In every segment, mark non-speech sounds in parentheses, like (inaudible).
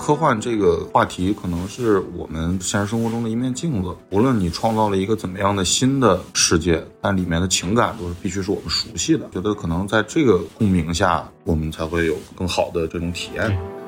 科幻这个话题可能是我们现实生活中的一面镜子。无论你创造了一个怎么样的新的世界，但里面的情感都是必须是我们熟悉的。觉得可能在这个共鸣下，我们才会有更好的这种体验。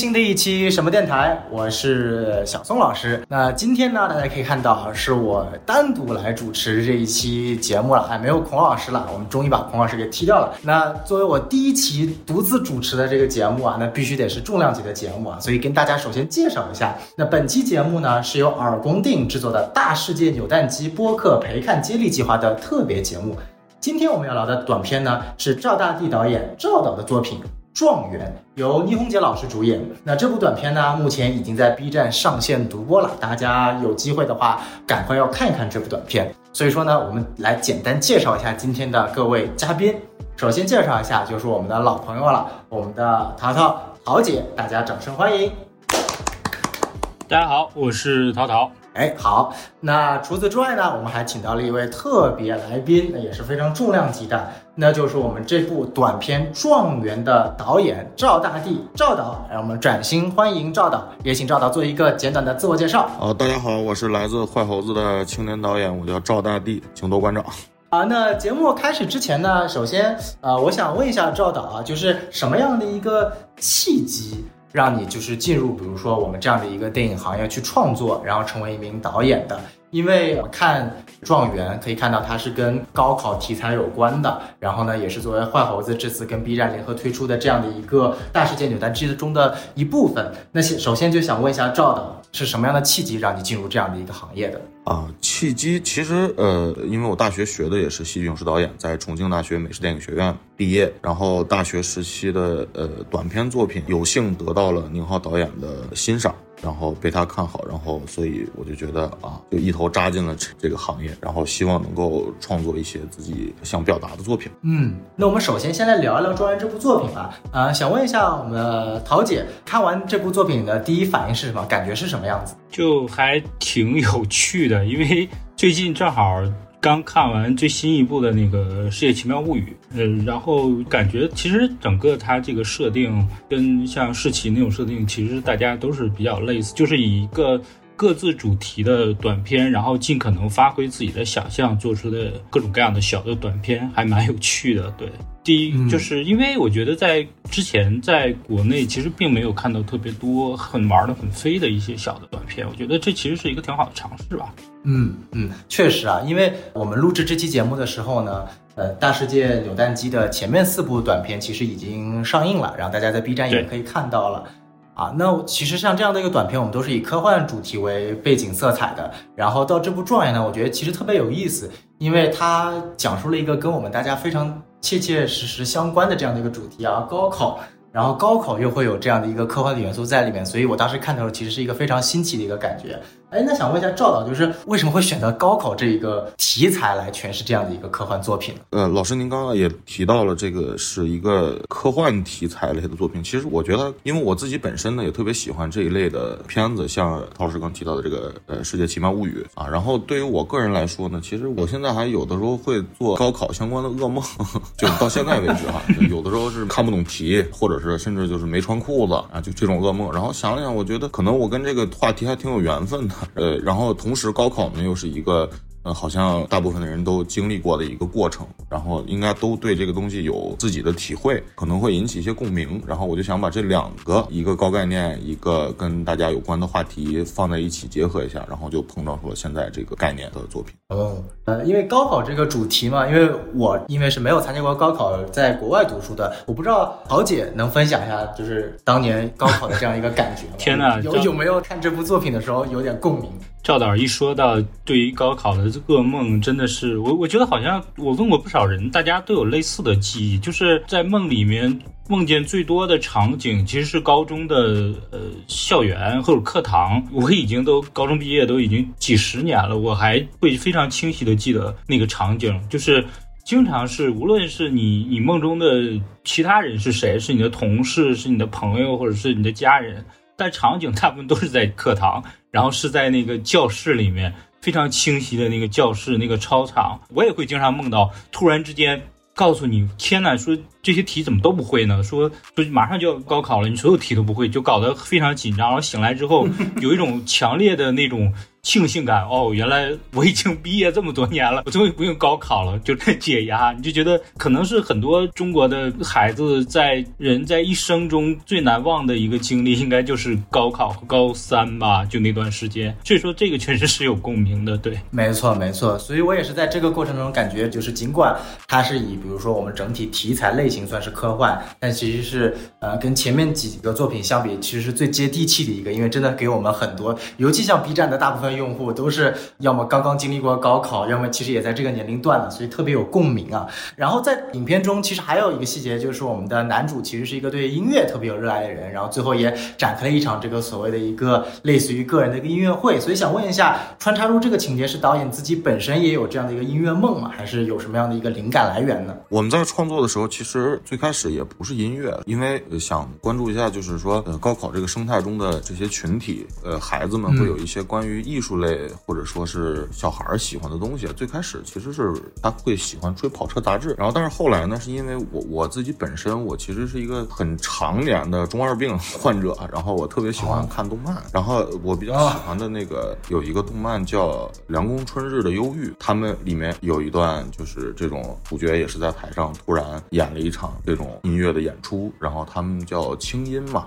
新的一期什么电台，我是小松老师。那今天呢，大家可以看到是我单独来主持这一期节目了，哎，没有孔老师了，我们终于把孔老师给踢掉了。那作为我第一期独自主持的这个节目啊，那必须得是重量级的节目啊，所以跟大家首先介绍一下，那本期节目呢是由耳光电影制作的大世界扭蛋机播客陪看接力计划的特别节目。今天我们要聊的短片呢是赵大地导演赵导的作品。状元由倪虹洁老师主演。那这部短片呢，目前已经在 B 站上线独播了。大家有机会的话，赶快要看一看这部短片。所以说呢，我们来简单介绍一下今天的各位嘉宾。首先介绍一下，就是我们的老朋友了，我们的淘淘淘姐，大家掌声欢迎。大家好，我是淘淘。哎，好，那除此之外呢，我们还请到了一位特别来宾，那也是非常重量级的，那就是我们这部短片《状元》的导演赵大地赵导，让我们掌心欢迎赵导，也请赵导做一个简短的自我介绍。啊，大家好，我是来自坏猴子的青年导演，我叫赵大地，请多关照。啊，那节目开始之前呢，首先，呃，我想问一下赵导啊，就是什么样的一个契机？让你就是进入，比如说我们这样的一个电影行业去创作，然后成为一名导演的。因为我看《状元》可以看到它是跟高考题材有关的，然后呢，也是作为坏猴子这次跟 B 站联合推出的这样的一个大世界扭蛋机中的一部分。那先首先就想问一下赵导，是什么样的契机让你进入这样的一个行业的？啊，契机其实呃，因为我大学学的也是戏剧影视导演，在重庆大学美术电影学院毕业，然后大学时期的呃短片作品有幸得到了宁浩导演的欣赏。然后被他看好，然后所以我就觉得啊，就一头扎进了这个行业，然后希望能够创作一些自己想表达的作品。嗯，那我们首先先来聊一聊《庄园》这部作品吧。啊，想问一下我们的陶姐，看完这部作品的第一反应是什么？感觉是什么样子？就还挺有趣的，因为最近正好。刚看完最新一部的那个《世界奇妙物语》，呃，然后感觉其实整个它这个设定跟像世奇那种设定，其实大家都是比较类似，就是以一个各自主题的短片，然后尽可能发挥自己的想象做出的各种各样的小的短片，还蛮有趣的，对。第一，就是因为我觉得在之前在国内其实并没有看到特别多很玩的很飞的一些小的短片，我觉得这其实是一个挺好的尝试吧。嗯嗯，确实啊，因为我们录制这期节目的时候呢，呃，大世界扭蛋机的前面四部短片其实已经上映了，然后大家在 B 站也可以看到了。啊，那其实像这样的一个短片，我们都是以科幻主题为背景色彩的。然后到这部状元呢，我觉得其实特别有意思，因为它讲述了一个跟我们大家非常切切实实相关的这样的一个主题啊，高考。然后高考又会有这样的一个科幻的元素在里面，所以我当时看的时候其实是一个非常新奇的一个感觉。哎，那想问一下赵导，就是为什么会选择高考这一个题材来诠释这样的一个科幻作品呢？呃，老师您刚刚也提到了这个是一个科幻题材类的作品。其实我觉得，因为我自己本身呢也特别喜欢这一类的片子，像陶老师刚提到的这个呃《世界奇妙物语》啊。然后对于我个人来说呢，其实我现在还有的时候会做高考相关的噩梦，(laughs) 就到现在为止哈，有的时候是看不懂题，或者是甚至就是没穿裤子啊，就这种噩梦。然后想了想，我觉得可能我跟这个话题还挺有缘分的。呃，然后同时高考呢又是一个。呃，好像大部分的人都经历过的一个过程，然后应该都对这个东西有自己的体会，可能会引起一些共鸣。然后我就想把这两个，一个高概念，一个跟大家有关的话题放在一起结合一下，然后就碰撞出了现在这个概念的作品。哦，呃，因为高考这个主题嘛，因为我因为是没有参加过高考，在国外读书的，我不知道桃姐能分享一下，就是当年高考的这样一个感觉吗？(laughs) 天哪，有有没有看这部作品的时候有点共鸣？赵导一说到对于高考的噩梦，真的是我我觉得好像我问过不少人，大家都有类似的记忆，就是在梦里面梦见最多的场景其实是高中的呃校园或者课堂。我已经都高中毕业都已经几十年了，我还会非常清晰的记得那个场景，就是经常是无论是你你梦中的其他人是谁，是你的同事，是你的朋友，或者是你的家人。但场景大部分都是在课堂，然后是在那个教室里面，非常清晰的那个教室那个操场。我也会经常梦到，突然之间告诉你，天呐，说这些题怎么都不会呢？说说马上就要高考了，你所有题都不会，就搞得非常紧张。然后醒来之后，(laughs) 有一种强烈的那种。庆幸感哦，原来我已经毕业这么多年了，我 (laughs) 终于不用高考了，就解压。你就觉得可能是很多中国的孩子在人在一生中最难忘的一个经历，应该就是高考和高三吧，就那段时间。所以说这个确实是有共鸣的，对，没错没错。所以我也是在这个过程中感觉，就是尽管它是以比如说我们整体题材类型算是科幻，但其实是呃跟前面几个作品相比，其实是最接地气的一个，因为真的给我们很多，尤其像 B 站的大部分。用户都是要么刚刚经历过高考，要么其实也在这个年龄段的，所以特别有共鸣啊。然后在影片中，其实还有一个细节，就是我们的男主其实是一个对音乐特别有热爱的人，然后最后也展开了一场这个所谓的一个类似于个人的一个音乐会。所以想问一下，穿插入这个情节是导演自己本身也有这样的一个音乐梦吗？还是有什么样的一个灵感来源呢？我们在创作的时候，其实最开始也不是音乐，因为想关注一下，就是说呃高考这个生态中的这些群体，呃孩子们会有一些关于艺。艺术类或者说是小孩喜欢的东西，最开始其实是他会喜欢追跑车杂志，然后但是后来呢，是因为我我自己本身我其实是一个很常年的中二病患者，然后我特别喜欢看动漫，然后我比较喜欢的那个有一个动漫叫《凉宫春日的忧郁》，他们里面有一段就是这种主角也是在台上突然演了一场这种音乐的演出，然后他们叫清音嘛。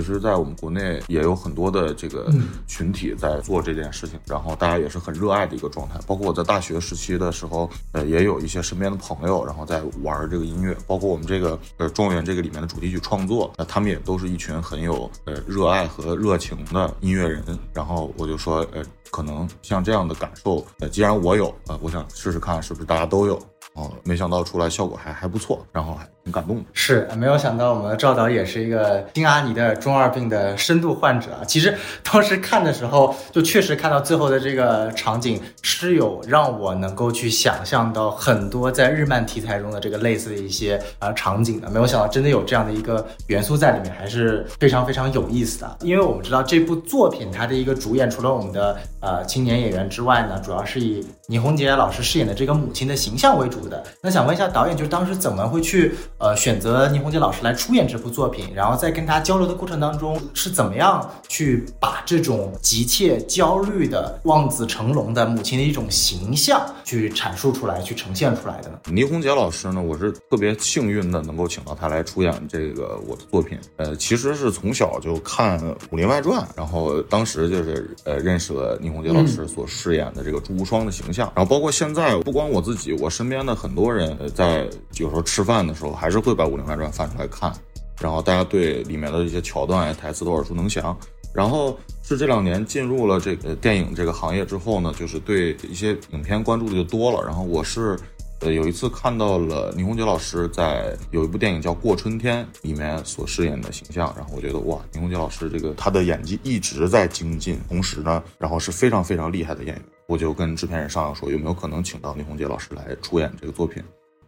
其实，在我们国内也有很多的这个群体在做这件事情，然后大家也是很热爱的一个状态。包括我在大学时期的时候，呃，也有一些身边的朋友，然后在玩这个音乐。包括我们这个呃状元这个里面的主题曲创作，那他们也都是一群很有呃热爱和热情的音乐人。然后我就说，呃，可能像这样的感受，呃，既然我有，呃，我想试试看是不是大家都有。哦，没想到出来效果还还不错，然后感动。是，没有想到我们的赵导也是一个金阿尼的中二病的深度患者啊。其实当时看的时候，就确实看到最后的这个场景，是有让我能够去想象到很多在日漫题材中的这个类似的一些啊场景的。没有想到真的有这样的一个元素在里面，还是非常非常有意思的。因为我们知道这部作品它的一个主演，除了我们的呃青年演员之外呢，主要是以倪虹洁老师饰演的这个母亲的形象为主。的那想问一下导演，就当时怎么会去呃选择倪虹洁老师来出演这部作品？然后在跟他交流的过程当中，是怎么样去把这种急切焦虑的望子成龙的母亲的一种形象去阐述出来、去呈现出来的呢？倪虹洁老师呢，我是特别幸运的能够请到他来出演这个我的作品。呃，其实是从小就看《武林外传》，然后当时就是呃认识了倪虹洁老师所饰演的这个朱无双的形象，然后包括现在不光我自己，我身边的。很多人在有时候吃饭的时候，还还是会把《武林外传》翻出来看，然后大家对里面的一些桥段、台词都耳熟能详。然后是这两年进入了这个电影这个行业之后呢，就是对一些影片关注的就多了。然后我是呃有一次看到了倪虹洁老师在有一部电影叫《过春天》里面所饰演的形象，然后我觉得哇，倪虹洁老师这个她的演技一直在精进，同时呢，然后是非常非常厉害的演员。我就跟制片人商量说，有没有可能请到倪虹洁老师来出演这个作品？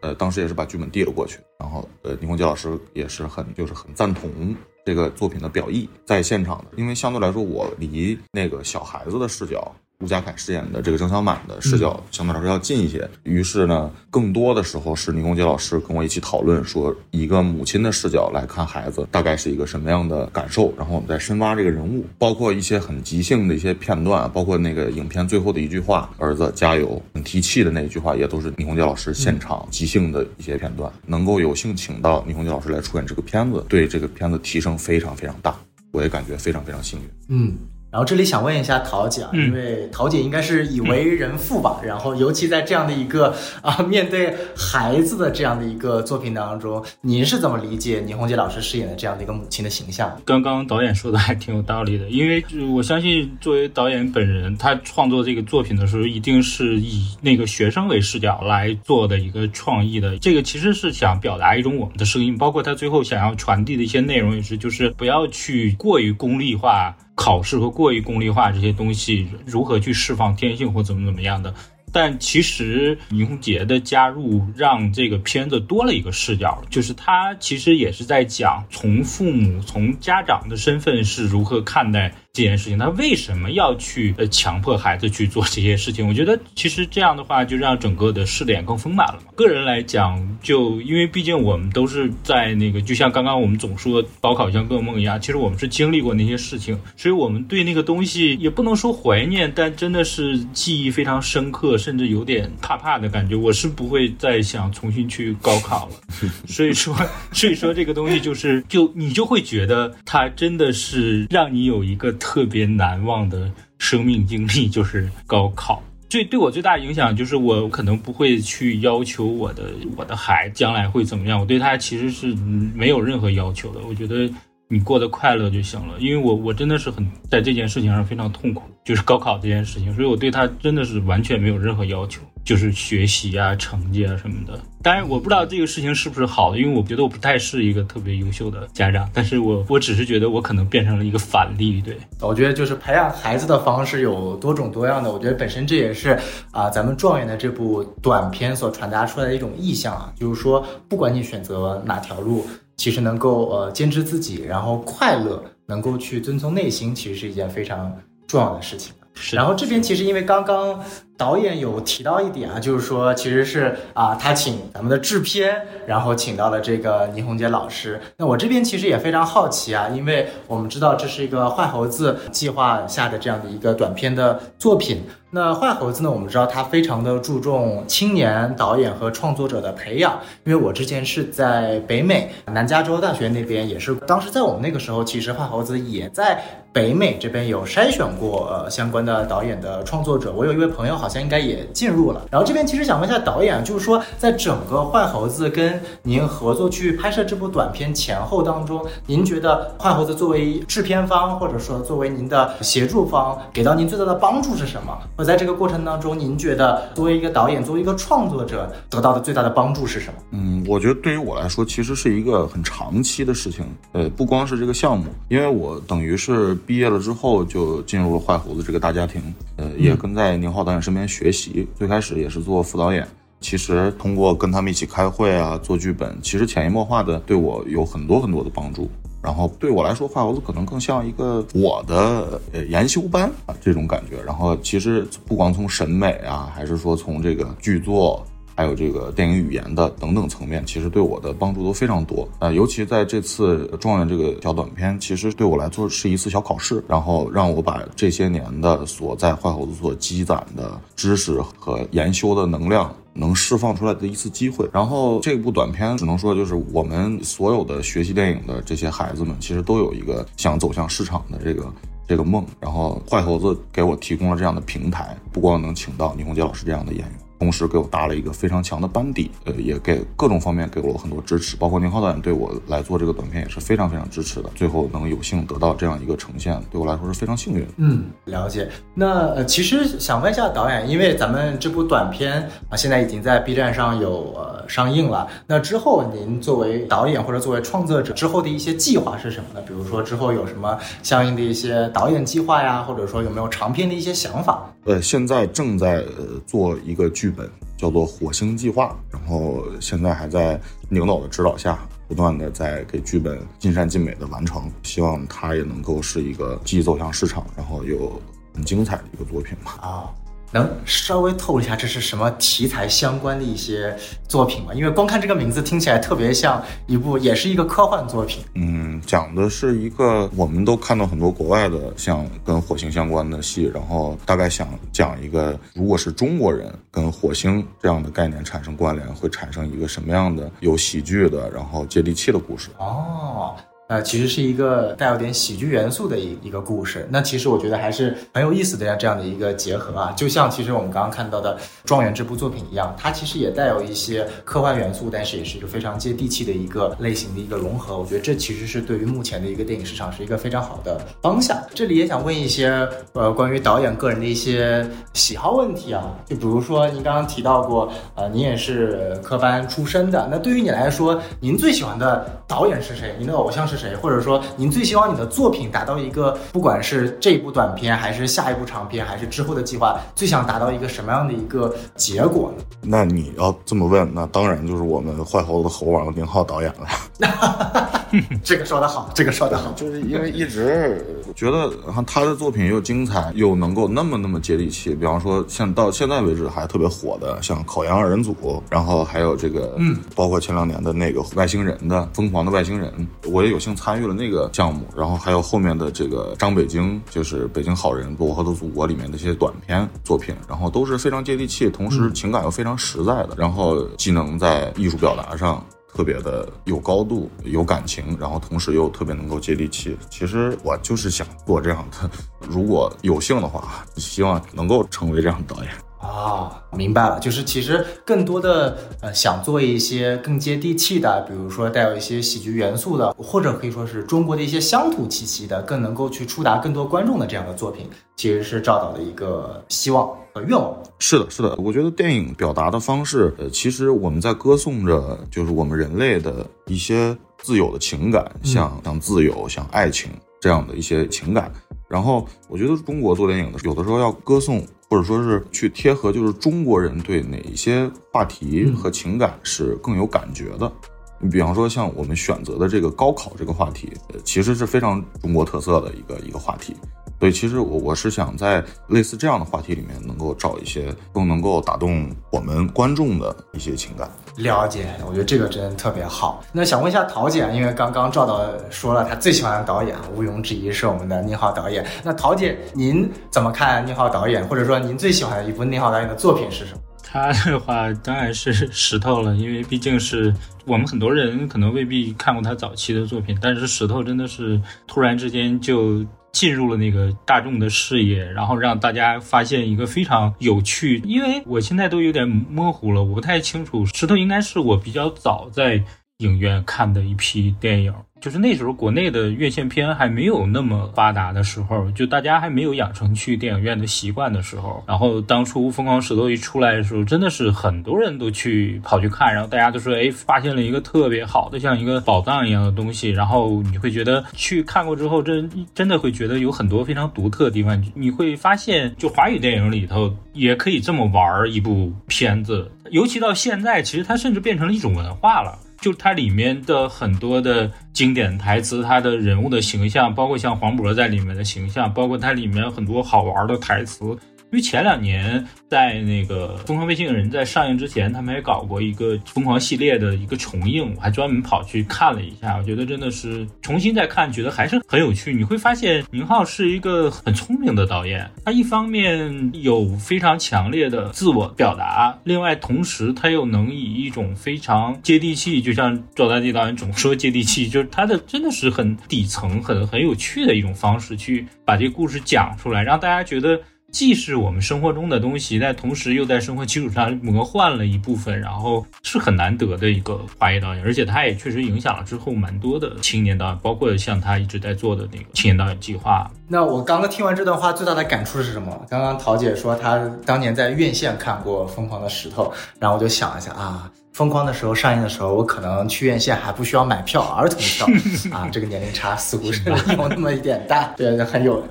呃，当时也是把剧本递了过去，然后呃，倪虹洁老师也是很就是很赞同这个作品的表意，在现场的，因为相对来说我离那个小孩子的视角。吴家凯饰演的这个郑小满的视角相对来说要近一些，于是呢，更多的时候是倪虹洁老师跟我一起讨论，说一个母亲的视角来看孩子大概是一个什么样的感受，然后我们再深挖这个人物，包括一些很即兴的一些片段，包括那个影片最后的一句话“儿子加油”，很提气的那一句话，也都是倪虹洁老师现场即兴的一些片段。能够有幸请到倪虹洁老师来出演这个片子，对这个片子提升非常非常大，我也感觉非常非常幸运。嗯。然后这里想问一下桃姐啊，因为桃姐应该是已为人父吧，然后尤其在这样的一个啊面对孩子的这样的一个作品当中，您是怎么理解倪虹洁老师饰演的这样的一个母亲的形象？刚刚导演说的还挺有道理的，因为我相信作为导演本人，他创作这个作品的时候，一定是以那个学生为视角来做的一个创意的。这个其实是想表达一种我们的声音，包括他最后想要传递的一些内容也是，就是不要去过于功利化。考试和过于功利化这些东西如何去释放天性或怎么怎么样的？但其实倪虹洁的加入让这个片子多了一个视角，就是他其实也是在讲从父母从家长的身份是如何看待这件事情，他为什么要去呃强迫孩子去做这些事情？我觉得其实这样的话就让整个的试点更丰满了嘛。个人来讲，就因为毕竟我们都是在那个，就像刚刚我们总说高考像噩梦一样，其实我们是经历过那些事情，所以我们对那个东西也不能说怀念，但真的是记忆非常深刻，甚至有点怕怕的感觉。我是不会再想重新去高考了。(laughs) 所以说，所以说这个东西就是，就你就会觉得它真的是让你有一个。特别难忘的生命经历就是高考，最对我最大的影响就是我可能不会去要求我的我的孩将来会怎么样，我对他其实是没有任何要求的。我觉得你过得快乐就行了，因为我我真的是很在这件事情上非常痛苦，就是高考这件事情，所以我对他真的是完全没有任何要求。就是学习啊、成绩啊什么的。当然，我不知道这个事情是不是好的，因为我觉得我不太是一个特别优秀的家长。但是我我只是觉得我可能变成了一个反例。对，我觉得就是培养孩子的方式有多种多样的。我觉得本身这也是啊，咱们状元的这部短片所传达出来的一种意向啊，就是说，不管你选择哪条路，其实能够呃坚持自己，然后快乐，能够去遵从内心，其实是一件非常重要的事情。然后这边其实因为刚刚。导演有提到一点啊，就是说，其实是啊，他请咱们的制片，然后请到了这个倪虹洁老师。那我这边其实也非常好奇啊，因为我们知道这是一个坏猴子计划下的这样的一个短片的作品。那坏猴子呢，我们知道他非常的注重青年导演和创作者的培养。因为我之前是在北美南加州大学那边，也是当时在我们那个时候，其实坏猴子也在北美这边有筛选过呃相关的导演的创作者。我有一位朋友好像。应该也进入了。然后这边其实想问一下导演，就是说在整个坏猴子跟您合作去拍摄这部短片前后当中，您觉得坏猴子作为制片方，或者说作为您的协助方，给到您最大的帮助是什么？或在这个过程当中，您觉得作为一个导演，作为一个创作者，得到的最大的帮助是什么？嗯，我觉得对于我来说，其实是一个很长期的事情。呃，不光是这个项目，因为我等于是毕业了之后就进入了坏猴子这个大家庭，呃，也跟在宁浩导演身边。学习最开始也是做副导演，其实通过跟他们一起开会啊，做剧本，其实潜移默化的对我有很多很多的帮助。然后对我来说，画猴子可能更像一个我的呃研修班啊这种感觉。然后其实不光从审美啊，还是说从这个剧作。还有这个电影语言的等等层面，其实对我的帮助都非常多啊。尤其在这次状元这个小短片，其实对我来说是一次小考试，然后让我把这些年的所在坏猴子所积攒的知识和研修的能量能释放出来的一次机会。然后这部短片只能说，就是我们所有的学习电影的这些孩子们，其实都有一个想走向市场的这个这个梦。然后坏猴子给我提供了这样的平台，不光能请到倪虹洁老师这样的演员。同时给我搭了一个非常强的班底，呃，也给各种方面给了我很多支持，包括宁浩导演对我来做这个短片也是非常非常支持的。最后能有幸得到这样一个呈现，对我来说是非常幸运。嗯，了解。那呃，其实想问一下导演，因为咱们这部短片啊，现在已经在 B 站上有呃上映了。那之后您作为导演或者作为创作者之后的一些计划是什么呢？比如说之后有什么相应的一些导演计划呀，或者说有没有长片的一些想法？呃，现在正在做一个剧本，叫做《火星计划》，然后现在还在领导的指导下，不断的在给剧本尽善尽美的完成，希望它也能够是一个既走向市场，然后又很精彩的一个作品吧。啊。能稍微透露一下这是什么题材相关的一些作品吗？因为光看这个名字听起来特别像一部，也是一个科幻作品。嗯，讲的是一个我们都看到很多国外的像跟火星相关的戏，然后大概想讲一个，如果是中国人跟火星这样的概念产生关联，会产生一个什么样的有喜剧的，然后接地气的故事。哦。呃，其实是一个带有点喜剧元素的一一个故事。那其实我觉得还是很有意思的呀，这样的一个结合啊，就像其实我们刚刚看到的《状元》这部作品一样，它其实也带有一些科幻元素，但是也是一个非常接地气的一个类型的一个融合。我觉得这其实是对于目前的一个电影市场是一个非常好的方向。这里也想问一些呃关于导演个人的一些喜好问题啊，就比如说您刚刚提到过，呃，您也是科班出身的，那对于你来说，您最喜欢的导演是谁？您的偶像是？谁？或者说您最希望你的作品达到一个，不管是这一部短片，还是下一部长片，还是之后的计划，最想达到一个什么样的一个结果呢？那你要这么问，那当然就是我们坏猴子猴王宁浩导演了。(laughs) 这个说的好，这个说的好，就是因为一直 (laughs) 觉得他的作品又精彩，又能够那么那么接地气。比方说，像到现在为止还特别火的，像《考研二人组》，然后还有这个，嗯，包括前两年的那个外星人的《疯狂的外星人》，我也有幸参与了那个项目。然后还有后面的这个张北京，就是《北京好人》《我和的祖国》里面的一些短片作品，然后都是非常接地气，同时情感又非常实在的，然后既能在艺术表达上。特别的有高度、有感情，然后同时又特别能够接地气。其实我就是想做这样的，如果有幸的话，希望能够成为这样的导演。啊，明白了，就是其实更多的呃想做一些更接地气的，比如说带有一些喜剧元素的，或者可以说是中国的一些乡土气息的，更能够去触达更多观众的这样的作品，其实是赵导的一个希望和愿望。是的，是的，我觉得电影表达的方式，呃，其实我们在歌颂着就是我们人类的一些自由的情感，像像自由、像爱情这样的一些情感。然后我觉得中国做电影的有的时候要歌颂。或者说是去贴合，就是中国人对哪一些话题和情感是更有感觉的。你比方说，像我们选择的这个高考这个话题，其实是非常中国特色的一个一个话题。所以，其实我我是想在类似这样的话题里面，能够找一些更能够打动我们观众的一些情感。了解，我觉得这个真的特别好。那想问一下陶姐，因为刚刚赵导说了，他最喜欢的导演毋庸置疑是我们的宁浩导演。那陶姐，您怎么看宁浩导演？或者说您最喜欢的一部宁浩导演的作品是什么？他的话当然是石头了，因为毕竟是我们很多人可能未必看过他早期的作品，但是石头真的是突然之间就。进入了那个大众的视野，然后让大家发现一个非常有趣。因为我现在都有点模糊了，我不太清楚。石头应该是我比较早在影院看的一批电影。就是那时候国内的院线片还没有那么发达的时候，就大家还没有养成去电影院的习惯的时候，然后当初《疯狂石头》一出来的时候，真的是很多人都去跑去看，然后大家都说，哎，发现了一个特别好的像一个宝藏一样的东西，然后你会觉得去看过之后，真真的会觉得有很多非常独特的地方。你会发现，就华语电影里头也可以这么玩一部片子，尤其到现在，其实它甚至变成了一种文化了。就它里面的很多的经典台词，它的人物的形象，包括像黄渤在里面的形象，包括它里面很多好玩的台词。因为前两年在那个《疯狂外星人》在上映之前，他们还搞过一个疯狂系列的一个重映，我还专门跑去看了一下。我觉得真的是重新再看，觉得还是很有趣。你会发现宁浩是一个很聪明的导演，他一方面有非常强烈的自我表达，另外同时他又能以一种非常接地气，就像赵大地导演总说接地气，就是他的真的是很底层、很很有趣的一种方式去把这个故事讲出来，让大家觉得。既是我们生活中的东西，但同时又在生活基础上 (laughs) 魔幻了一部分，然后是很难得的一个华语导演，而且他也确实影响了之后蛮多的青年导演，包括像他一直在做的那个青年导演计划。那我刚刚听完这段话，最大的感触是什么？刚刚陶姐说她当年在院线看过《疯狂的石头》，然后我就想一下啊。疯狂的时候上映的时候，我可能去院线还不需要买票，儿童票 (laughs) 啊，这个年龄差似乎是有那么一点大，(laughs) 对，很有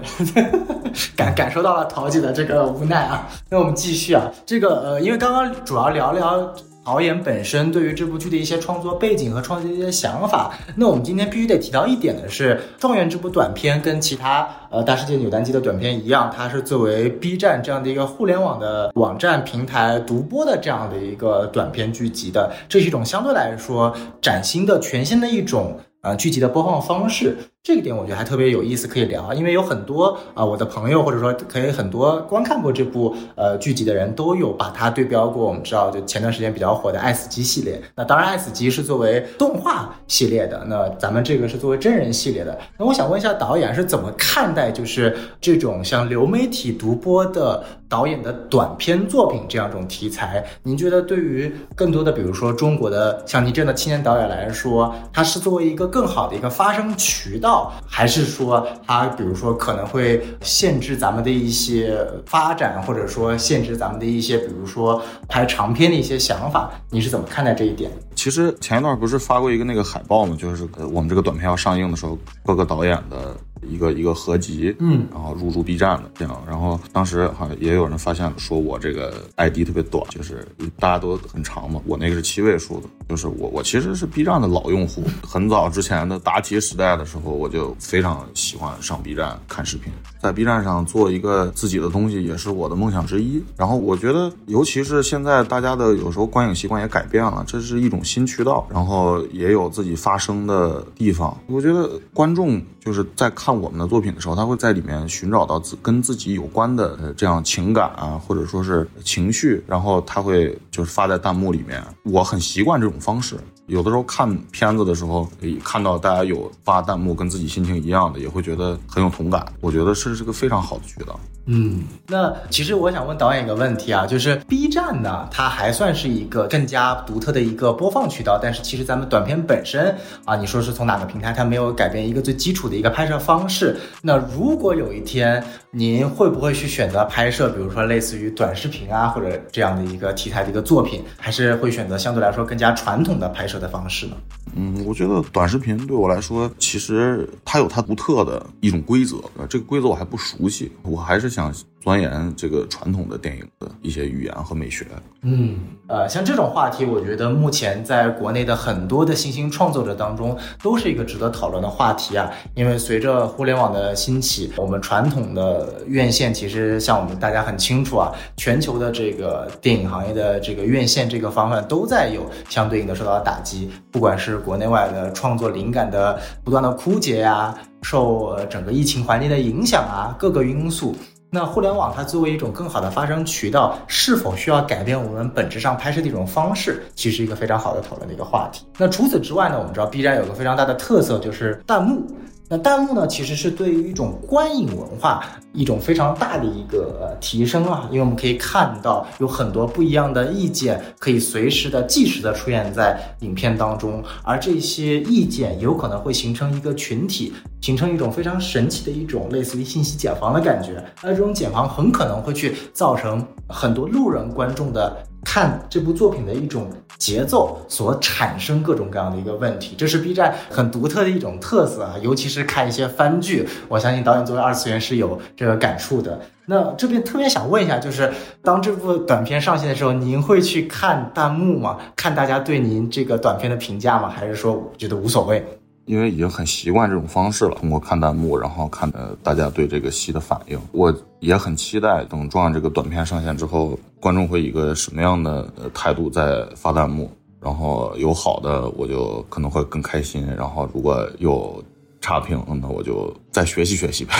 (laughs) 感感受到了桃姐的这个无奈啊。那我们继续啊，这个呃，因为刚刚主要聊聊。导演本身对于这部剧的一些创作背景和创作的一些想法，那我们今天必须得提到一点的是，《状元》这部短片跟其他呃大世界扭蛋机的短片一样，它是作为 B 站这样的一个互联网的网站平台独播的这样的一个短片剧集的，这是一种相对来说崭新的、全新的一种。呃，剧集的播放方式，这个点我觉得还特别有意思，可以聊。因为有很多啊，我的朋友或者说可以很多观看过这部呃剧集的人都有把它对标过。我们知道，就前段时间比较火的《爱死机》系列。那当然，《爱死机》是作为动画系列的，那咱们这个是作为真人系列的。那我想问一下，导演是怎么看待就是这种像流媒体独播的导演的短片作品这样一种题材，您觉得对于更多的，比如说中国的像您这样的青年导演来说，它是作为一个更好的一个发声渠道，还是说它比如说可能会限制咱们的一些发展，或者说限制咱们的一些，比如说拍长片的一些想法？你是怎么看待这一点？其实前一段不是发过一个那个海报吗？就是我们这个短片要上映的时候，各个导演的一个一个合集，嗯，然后入驻 B 站的这样，然后当时好像也有人发现说我这个 ID 特别短，就是大家都很长嘛，我那个是七位数的，就是我我其实是 B 站的老用户，很早之前的答题时代的时候，我就非常喜欢上 B 站看视频，在 B 站上做一个自己的东西也是我的梦想之一。然后我觉得，尤其是现在大家的有时候观影习惯也改变了，这是一种新渠道，然后也有自己发声的地方。我觉得观众就是在看我们的作品的时候，他会在里面寻找到自跟自己有关的呃这样情感啊，或者说是情绪，然后他会就是发在弹幕里面。我很习惯这种方式。有的时候看片子的时候，看到大家有发弹幕跟自己心情一样的，也会觉得很有同感。我觉得是是个非常好的渠道。嗯，那其实我想问导演一个问题啊，就是 B 站呢，它还算是一个更加独特的一个播放渠道，但是其实咱们短片本身啊，你说是从哪个平台，它没有改变一个最基础的一个拍摄方式。那如果有一天您会不会去选择拍摄，比如说类似于短视频啊，或者这样的一个题材的一个作品，还是会选择相对来说更加传统的拍摄的方式呢？嗯，我觉得短视频对我来说，其实它有它独特的一种规则，呃，这个规则我还不熟悉，我还是想钻研这个传统的电影的一些语言和美学。嗯，呃，像这种话题，我觉得目前在国内的很多的新兴创作者当中，都是一个值得讨论的话题啊。因为随着互联网的兴起，我们传统的院线其实像我们大家很清楚啊，全球的这个电影行业的这个院线这个方面都在有相对应的受到打击，不管是国内外的创作灵感的不断的枯竭呀、受整个疫情环境的影响啊，各个因素。那互联网它作为一种更好的发声渠道，是否需要改变我们本质上拍摄的一种方式，其实一个非常好的讨论的一个话题。那除此之外呢，我们知道 B 站有个非常大的特色就是弹幕。那弹幕呢，其实是对于一种观影文化一种非常大的一个提升啊，因为我们可以看到有很多不一样的意见，可以随时的、即时的出现在影片当中，而这些意见有可能会形成一个群体，形成一种非常神奇的一种类似于信息茧房的感觉，而这种茧房很可能会去造成很多路人观众的。看这部作品的一种节奏所产生各种各样的一个问题，这是 B 站很独特的一种特色啊，尤其是看一些番剧，我相信导演作为二次元是有这个感触的。那这边特别想问一下，就是当这部短片上线的时候，您会去看弹幕吗？看大家对您这个短片的评价吗？还是说觉得无所谓？因为已经很习惯这种方式了，通过看弹幕，然后看呃大家对这个戏的反应，我也很期待等壮阳这个短片上线之后，观众会以一个什么样的态度在发弹幕，然后有好的我就可能会更开心，然后如果有差评，那我就再学习学习呗，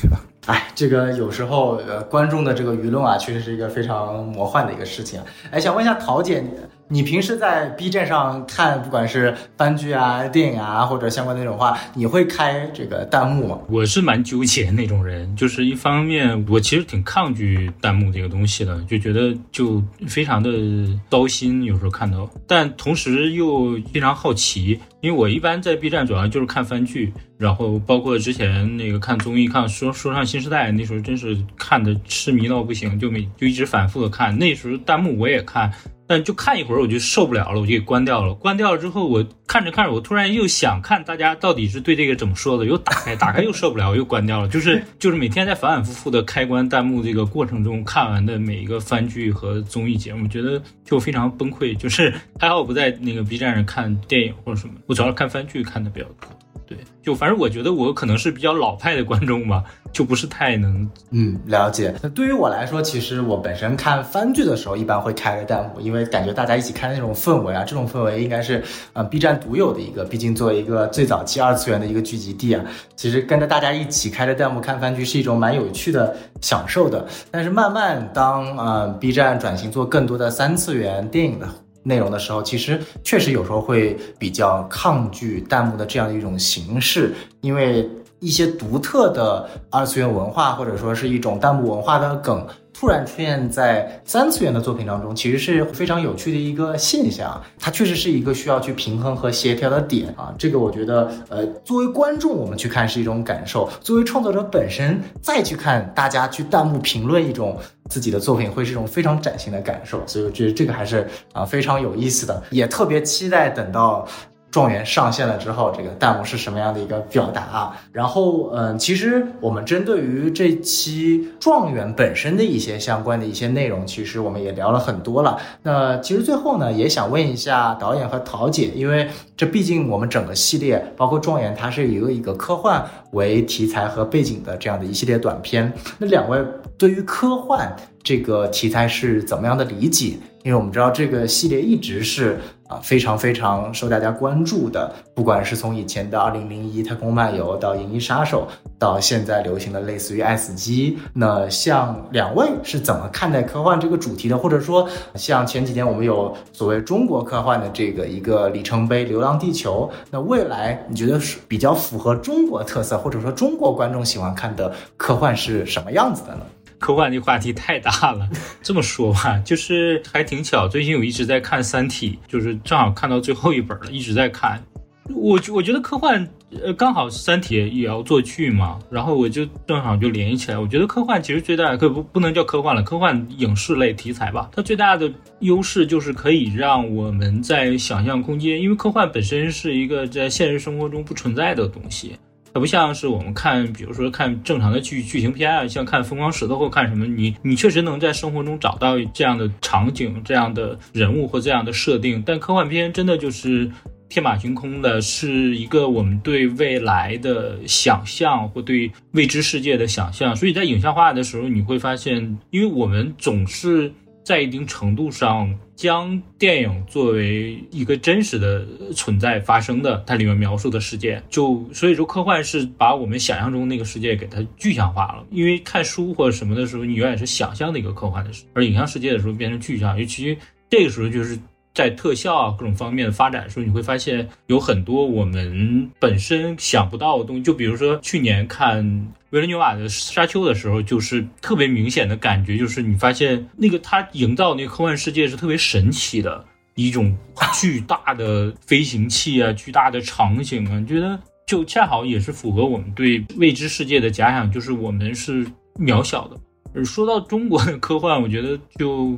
对吧？哎，这个有时候呃，观众的这个舆论啊，确实是一个非常魔幻的一个事情。哎，想问一下桃姐，你平时在 B 站上看，不管是番剧啊、电影啊，或者相关的那种话，你会开这个弹幕吗？我是蛮纠结那种人，就是一方面我其实挺抗拒弹幕这个东西的，就觉得就非常的糟心，有时候看到，但同时又非常好奇，因为我一般在 B 站主要就是看番剧，然后包括之前那个看综艺，看说说唱新时代，那时候真是看的痴迷到不行，就每就一直反复的看，那时候弹幕我也看。但就看一会儿我就受不了了，我就给关掉了。关掉了之后，我看着看着，我突然又想看大家到底是对这个怎么说的，又打开，打开又受不了，又关掉了。就是就是每天在反反复复的开关弹幕这个过程中，看完的每一个番剧和综艺节目，觉得就非常崩溃。就是还好我不在那个 B 站上看电影或者什么，我主要是看番剧看的比较多。对，就反正我觉得我可能是比较老派的观众吧，就不是太能嗯了解。那对于我来说，其实我本身看番剧的时候，一般会开个弹幕，因为感觉大家一起看那种氛围啊，这种氛围应该是呃 B 站独有的一个，毕竟作为一个最早期二次元的一个聚集地啊，其实跟着大家一起开着弹幕看番剧是一种蛮有趣的享受的。但是慢慢当呃 B 站转型做更多的三次元电影的。内容的时候，其实确实有时候会比较抗拒弹幕的这样的一种形式，因为一些独特的二次元文化，或者说是一种弹幕文化的梗。突然出现在三次元的作品当中，其实是非常有趣的一个现象。它确实是一个需要去平衡和协调的点啊。这个我觉得，呃，作为观众我们去看是一种感受；作为创作者本身再去看，大家去弹幕评论一种自己的作品，会是一种非常崭新的感受。所以我觉得这个还是啊非常有意思的，也特别期待等到。状元上线了之后，这个弹幕是什么样的一个表达啊？然后，嗯，其实我们针对于这期状元本身的一些相关的一些内容，其实我们也聊了很多了。那其实最后呢，也想问一下导演和桃姐，因为这毕竟我们整个系列，包括状元，它是一个一个科幻为题材和背景的这样的一系列短片。那两位对于科幻这个题材是怎么样的理解？因为我们知道这个系列一直是啊非常非常受大家关注的，不管是从以前的《二零零一太空漫游》到《银翼杀手》，到现在流行的类似于《爱死机》，那像两位是怎么看待科幻这个主题的？或者说，像前几天我们有所谓中国科幻的这个一个里程碑《流浪地球》，那未来你觉得是比较符合中国特色，或者说中国观众喜欢看的科幻是什么样子的呢？科幻这话题太大了，(laughs) 这么说吧，就是还挺巧，最近我一直在看《三体》，就是正好看到最后一本了，一直在看。我我觉得科幻，呃，刚好《三体》也要做剧嘛，然后我就正好就联系起来。我觉得科幻其实最大的可不不能叫科幻了，科幻影视类题材吧，它最大的优势就是可以让我们在想象空间，因为科幻本身是一个在现实生活中不存在的东西。它不像是我们看，比如说看正常的剧剧情片啊，像看《疯狂石头》或看什么，你你确实能在生活中找到这样的场景、这样的人物或这样的设定。但科幻片真的就是天马行空的，是一个我们对未来的想象或对未知世界的想象。所以在影像化的时候，你会发现，因为我们总是。在一定程度上，将电影作为一个真实的存在发生的，它里面描述的世界，就所以说科幻是把我们想象中那个世界给它具象化了。因为看书或者什么的时候，你永远是想象的一个科幻的事，而影像世界的时候变成具象，尤其这个时候就是在特效啊各种方面的发展的时候，你会发现有很多我们本身想不到的东西。就比如说去年看。维伦纽瓦的《沙丘》的时候，就是特别明显的感觉，就是你发现那个他营造那个科幻世界是特别神奇的一种 (laughs) 巨大的飞行器啊，巨大的场景啊，你觉得就恰好也是符合我们对未知世界的假想，就是我们是渺小的。而说到中国的科幻，我觉得就。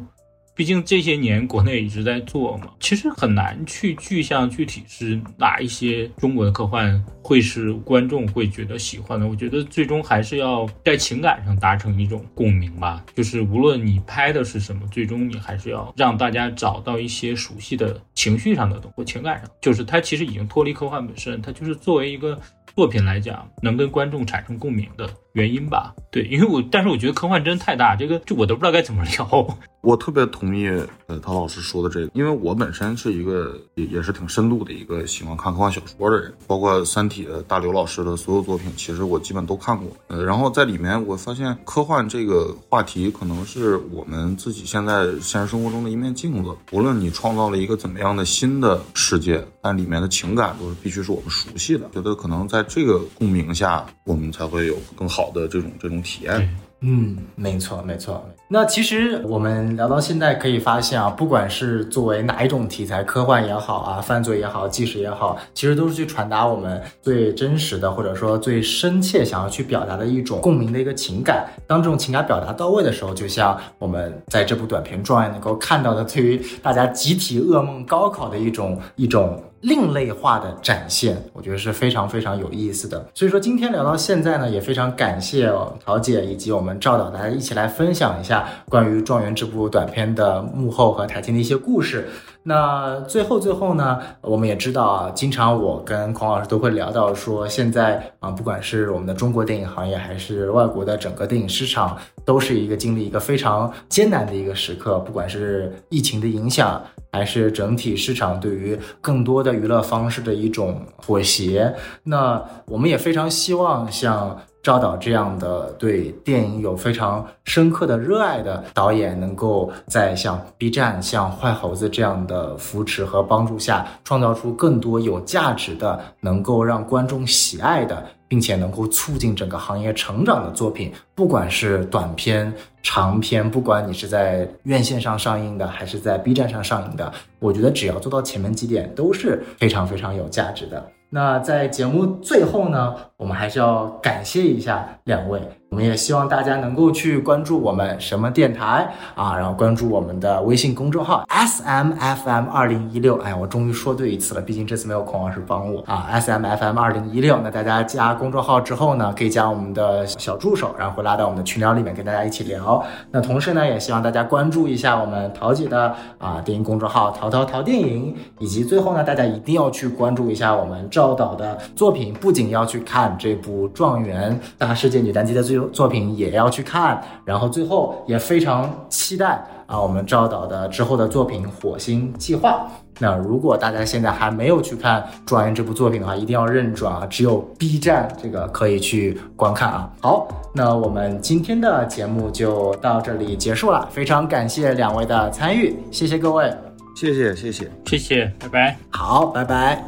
毕竟这些年国内一直在做嘛，其实很难去具象具体是哪一些中国的科幻会是观众会觉得喜欢的。我觉得最终还是要在情感上达成一种共鸣吧。就是无论你拍的是什么，最终你还是要让大家找到一些熟悉的情绪上的东西情感上。就是它其实已经脱离科幻本身，它就是作为一个作品来讲，能跟观众产生共鸣的原因吧。对，因为我但是我觉得科幻真的太大，这个就我都不知道该怎么聊。(laughs) 我特别同意呃陶老师说的这个，因为我本身是一个也也是挺深度的一个喜欢看科幻小说的人，包括《三体》的大刘老师的所有作品，其实我基本都看过。呃，然后在里面我发现科幻这个话题可能是我们自己现在现实生活中的一面镜子。无论你创造了一个怎么样的新的世界，但里面的情感都是必须是我们熟悉的。觉得可能在这个共鸣下，我们才会有更好的这种这种体验。嗯，没错，没错。那其实我们聊到现在，可以发现啊，不管是作为哪一种题材，科幻也好啊，犯罪也好，纪实也好，其实都是去传达我们最真实的，或者说最深切想要去表达的一种共鸣的一个情感。当这种情感表达到位的时候，就像我们在这部短片状元能够看到的，对于大家集体噩梦高考的一种一种。另类化的展现，我觉得是非常非常有意思的。所以说，今天聊到现在呢，也非常感谢陶姐以及我们赵导，大家一起来分享一下关于《状元》这部短片的幕后和台前的一些故事。那最后最后呢，我们也知道啊，经常我跟孔老师都会聊到说，现在啊，不管是我们的中国电影行业，还是外国的整个电影市场，都是一个经历一个非常艰难的一个时刻。不管是疫情的影响，还是整体市场对于更多的娱乐方式的一种妥协，那我们也非常希望像。赵导这样的对电影有非常深刻的热爱的导演，能够在像 B 站、像坏猴子这样的扶持和帮助下，创造出更多有价值的、能够让观众喜爱的，并且能够促进整个行业成长的作品，不管是短片、长片，不管你是在院线上上映的，还是在 B 站上上映的，我觉得只要做到前面几点，都是非常非常有价值的。那在节目最后呢，我们还是要感谢一下两位。我们也希望大家能够去关注我们什么电台啊，然后关注我们的微信公众号 S M F M 二零一六。哎，我终于说对一次了，毕竟这次没有孔老师帮我啊。S M F M 二零一六，那大家加公众号之后呢，可以加我们的小助手，然后会拉到我们的群聊里面跟大家一起聊。那同时呢，也希望大家关注一下我们陶姐的啊电影公众号淘淘淘电影，以及最后呢，大家一定要去关注一下我们赵导的作品，不仅要去看这部《状元大世界女单机》的最。作品也要去看，然后最后也非常期待啊，我们赵导的之后的作品《火星计划》。那如果大家现在还没有去看《状元》这部作品的话，一定要认准啊，只有 B 站这个可以去观看啊。好，那我们今天的节目就到这里结束了，非常感谢两位的参与，谢谢各位，谢谢谢谢谢谢，拜拜，好，拜拜。